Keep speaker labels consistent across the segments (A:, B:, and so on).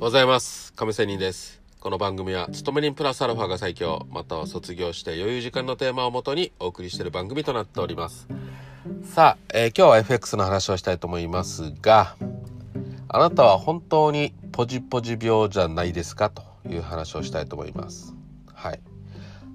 A: ございます。亀仙人です。この番組は、勤め人プラスアルファが最強、または卒業して余裕時間のテーマをもとにお送りしている番組となっております。さあ、えー今日は FX の話をしたいと思いますが、あなたは本当にポジポジ病じゃないですか？という話をしたいと思います。はい。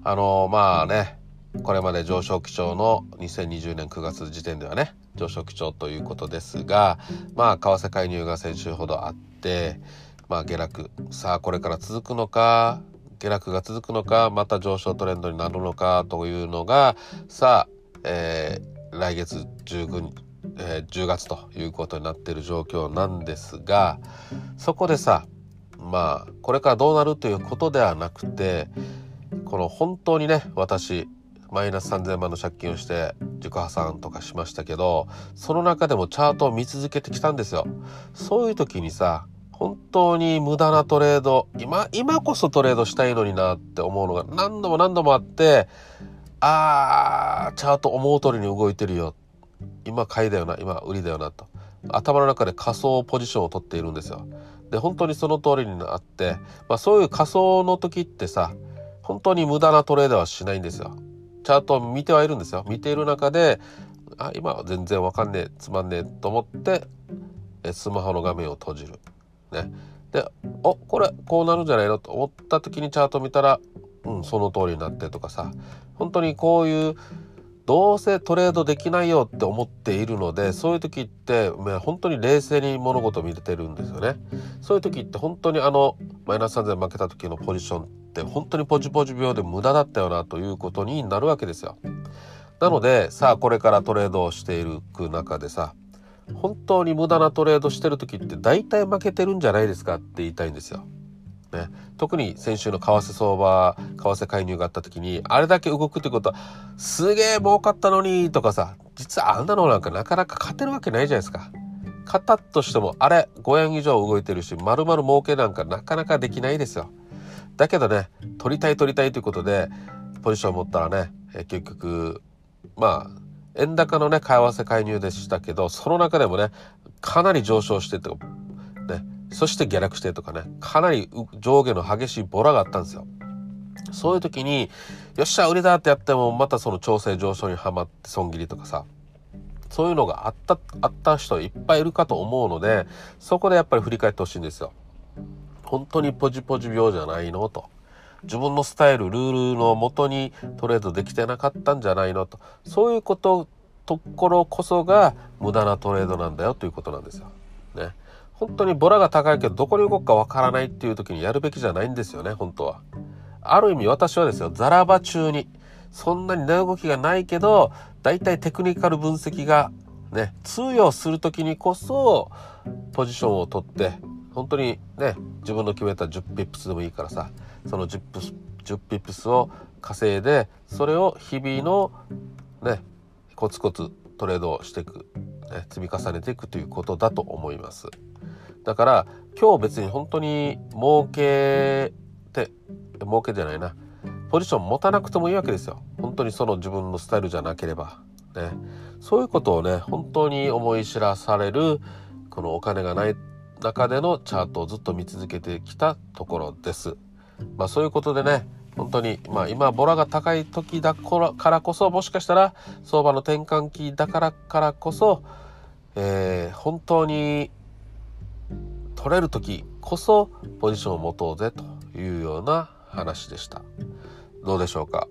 A: あのーまあね、これまで上昇基調の2020年9月時点ではね、上昇基調ということですが、まあ、為替介入が先週ほどあって、まあ、下落。さあ、これから続くのか、下落が続くのか、また上昇トレンドになるのかというのが、さあ、えー来月19日、えー10月ということになっている状況なんですが、そこでさ、まあ、これからどうなるということではなくて、この本当にね、私、マイナス3000万の借金をして自己破産とかしましたけど、その中でもチャートを見続けてきたんですよ。そういう時にさ、本当に無駄なトレード、今、今こそトレードしたいのになって思うのが何度も何度もあって、あー、チャート思う通りに動いてるよ。今買いだよな、今売りだよなと。頭の中で仮想ポジションを取っているんですよ。で、本当にその通りになって、まあそういう仮想の時ってさ、本当に無駄なトレードはしないんですよ。チャートを見てはいるんですよ。見ている中で、あ、今全然わかんねえ、つまんねえと思って、スマホの画面を閉じる。ね。で、お、これこうなるんじゃないのと思った時にチャート見たら、うん、その通りになってとかさ、本当にこういう、どうせトレードできないよって思っているので、そういう時って、まあ本当に冷静に物事を見れてるんですよね。そういう時って本当にあの、マイナス3000負けた時のポジションって本当にポジポジ病で無駄だったよなということになるわけですよ。なので、さあこれからトレードをしていく中でさ、本当に無駄なトレードしてる時って大体負けてるんじゃないですかって言いたいんですよ。ね、特に先週の為替相場、為替介入があった時に、あれだけ動くってことは、すげえ儲かったのにとかさ、実はあんなのなんかなかなか勝てるわけないじゃないですか。勝ったとしても、あれ5円以上動いてるし、丸々儲けなんかなかなかできないですよ。だけどね、取りたい取りたいということで、ポジションを持ったらね、結局、まあ、円高のね、為替介入でしたけど、その中でもね、かなり上昇してとか、ね、そして下落してとかね、かなり上下の激しいボラがあったんですよ。そういう時に、よっしゃ、売りだってやっても、またその調整上昇にはまって損切りとかさ、そういうのがあった、あった人いっぱいいるかと思うので、そこでやっぱり振り返ってほしいんですよ。本当にポジポジ病じゃないのと。自分のスタイル、ルールのもとにトレードできてなかったんじゃないのと。そういうこと、ところこそが無駄なトレードなんだよということなんですよ。ね。本当にボラが高いけどどこに動くかわからないっていう時にやるべきじゃないんですよね、本当は。ある意味私はですよ、ザラバ中に、そんなに値動きがないけど、だいたいテクニカル分析がね、通用する時にこそ、ポジションを取って、本当にね、自分の決めた10ピップスでもいいからさ、その10ピップス、10ピップスを稼いで、それを日々のね、コツコツトレードをしていく、ね、積み重ねていくということだと思います。だから今日別に本当に儲けて、儲けじゃないな、ポジション持たなくてもいいわけですよ。本当にその自分のスタイルじゃなければ。ね。そういうことをね、本当に思い知らされる、このお金がない中でのチャートをずっと見続けてきたところです。まあそういうことでね、本当に、まあ今、ボラが高い時だからこそ、もしかしたら、相場の転換期だからからこそ、えー本当に取れる時こそポジションを持とうぜというような話でした。どうでしょうか、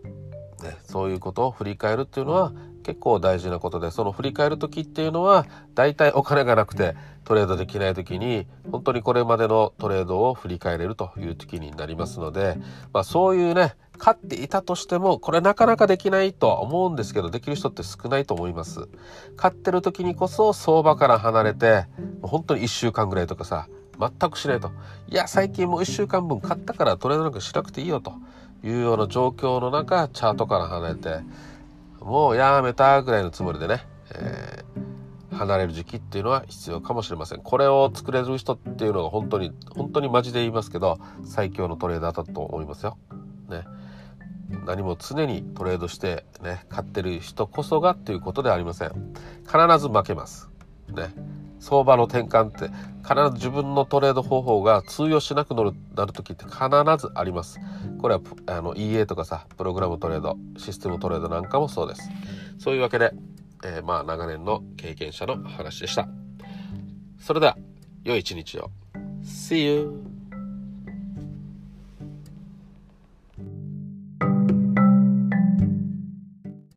A: ね、そういうことを振り返るっていうのは結構大事なことで、その振り返る時っていうのは、大体お金がなくてトレードできない時に、本当にこれまでのトレードを振り返れるという時になりますので、まあそういうね、勝っていたとしても、これなかなかできないとは思うんですけど、できる人って少ないと思います。勝ってる時にこそ相場から離れて、本当に1週間ぐらいとかさ、全くしないと。いや、最近もう1週間分買ったからトレードなんかしなくていいよというような状況の中、チャートから離れて、もうやめたぐらいのつもりでね、えー離れる時期っていうのは必要かもしれません。これを作れる人っていうのが本当に、本当にマジで言いますけど、最強のトレーダーだと思いますよ。ね。何も常にトレードしてね、買ってる人こそがっていうことではありません。必ず負けます。ね。相場の転換って必ず自分のトレード方法が通用しなくなるなる時って必ずあります。これはあの EA とかさ、プログラムトレード、システムトレードなんかもそうです。そういうわけでえー、まあ長年の経験者の話でした。それでは、良い一日を。See you!